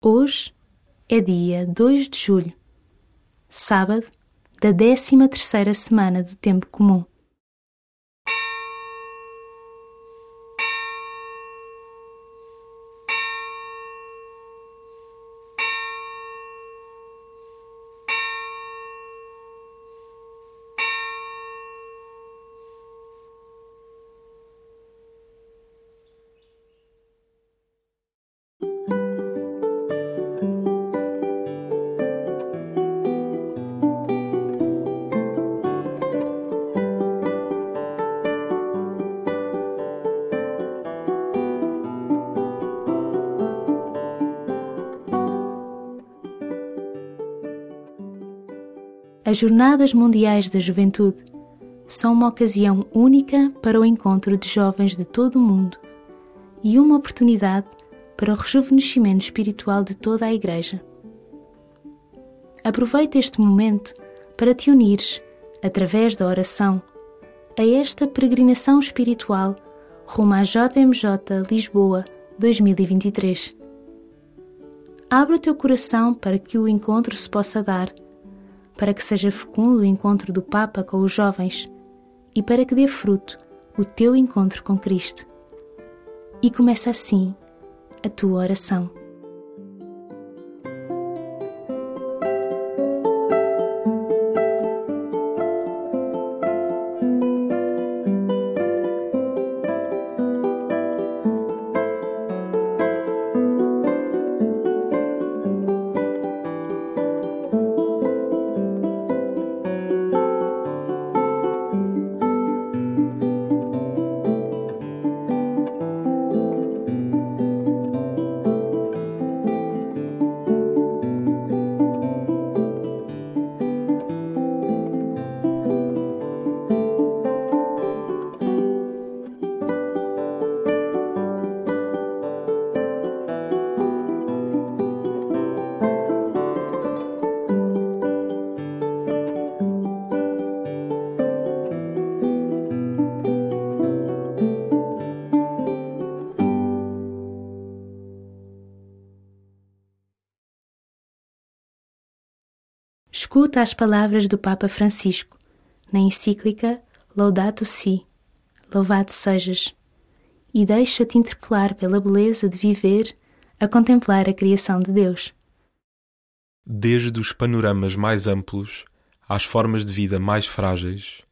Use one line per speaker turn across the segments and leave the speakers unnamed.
Hoje é dia 2 de julho, sábado da 13 terceira semana do tempo comum. As Jornadas Mundiais da Juventude são uma ocasião única para o encontro de jovens de todo o mundo e uma oportunidade para o rejuvenescimento espiritual de toda a Igreja. Aproveita este momento para te unires, através da oração, a esta peregrinação espiritual rumo à JMJ Lisboa 2023. Abre o teu coração para que o encontro se possa dar para que seja fecundo o encontro do Papa com os jovens e para que dê fruto o teu encontro com Cristo. E começa assim a tua oração. Escuta as palavras do Papa Francisco na encíclica Laudato Si, Louvado sejas, e deixa-te interpelar pela beleza de viver a contemplar a criação de Deus.
Desde os panoramas mais amplos às formas de vida mais frágeis,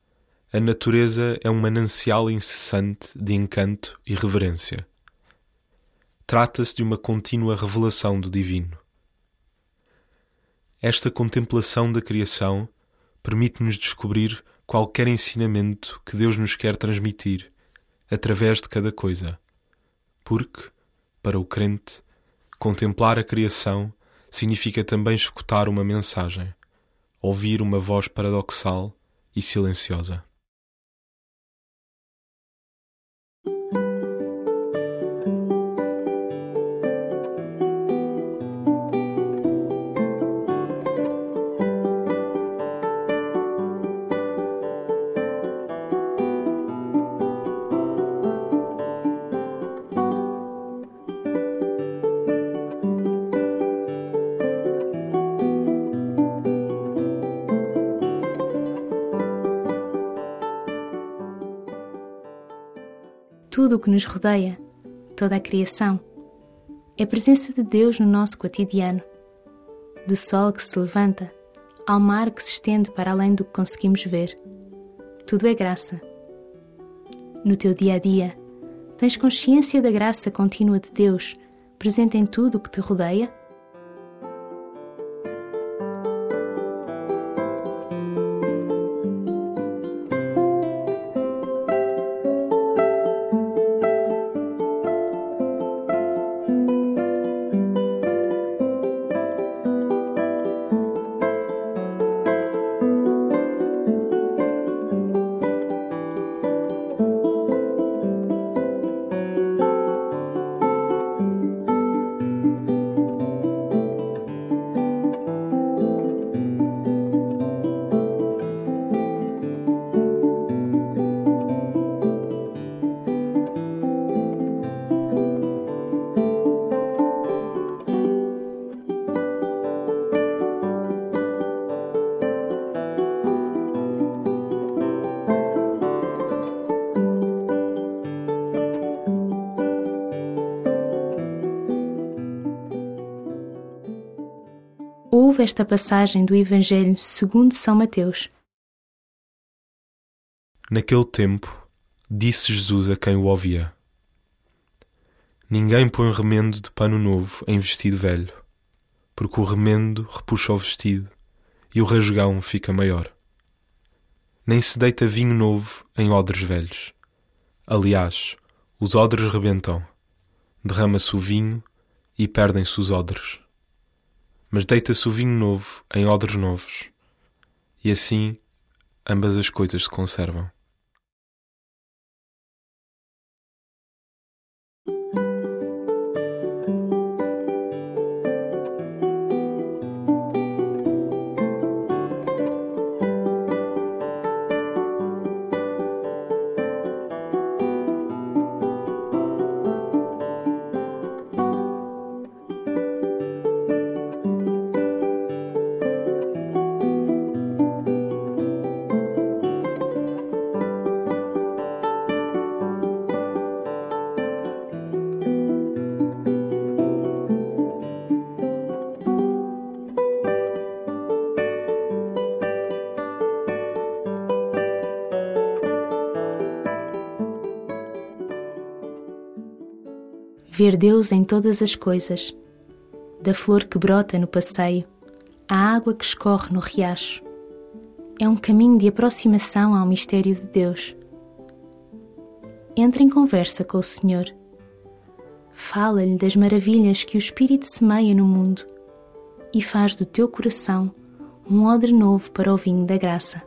a natureza é um manancial incessante de encanto e reverência. Trata-se de uma contínua revelação do divino. Esta contemplação da criação permite-nos descobrir qualquer ensinamento que Deus nos quer transmitir através de cada coisa. Porque, para o crente, contemplar a criação significa também escutar uma mensagem, ouvir uma voz paradoxal e silenciosa.
Tudo o que nos rodeia, toda a criação, é a presença de Deus no nosso cotidiano. Do sol que se levanta ao mar que se estende para além do que conseguimos ver. Tudo é graça. No teu dia a dia, tens consciência da graça contínua de Deus presente em tudo o que te rodeia? Ouve esta passagem do Evangelho segundo São Mateus.
Naquele tempo, disse Jesus a quem o ouvia: Ninguém põe remendo de pano novo em vestido velho, porque o remendo repuxa o vestido e o rasgão fica maior. Nem se deita vinho novo em odres velhos. Aliás, os odres rebentam, derrama-se o vinho e perdem-se os odres. Mas deita-se o vinho novo em odres novos, e assim ambas as coisas se conservam.
Ver Deus em todas as coisas, da flor que brota no passeio, à água que escorre no riacho. É um caminho de aproximação ao mistério de Deus. Entra em conversa com o Senhor. Fala-lhe das maravilhas que o Espírito semeia no mundo e faz do teu coração um odre novo para o vinho da graça.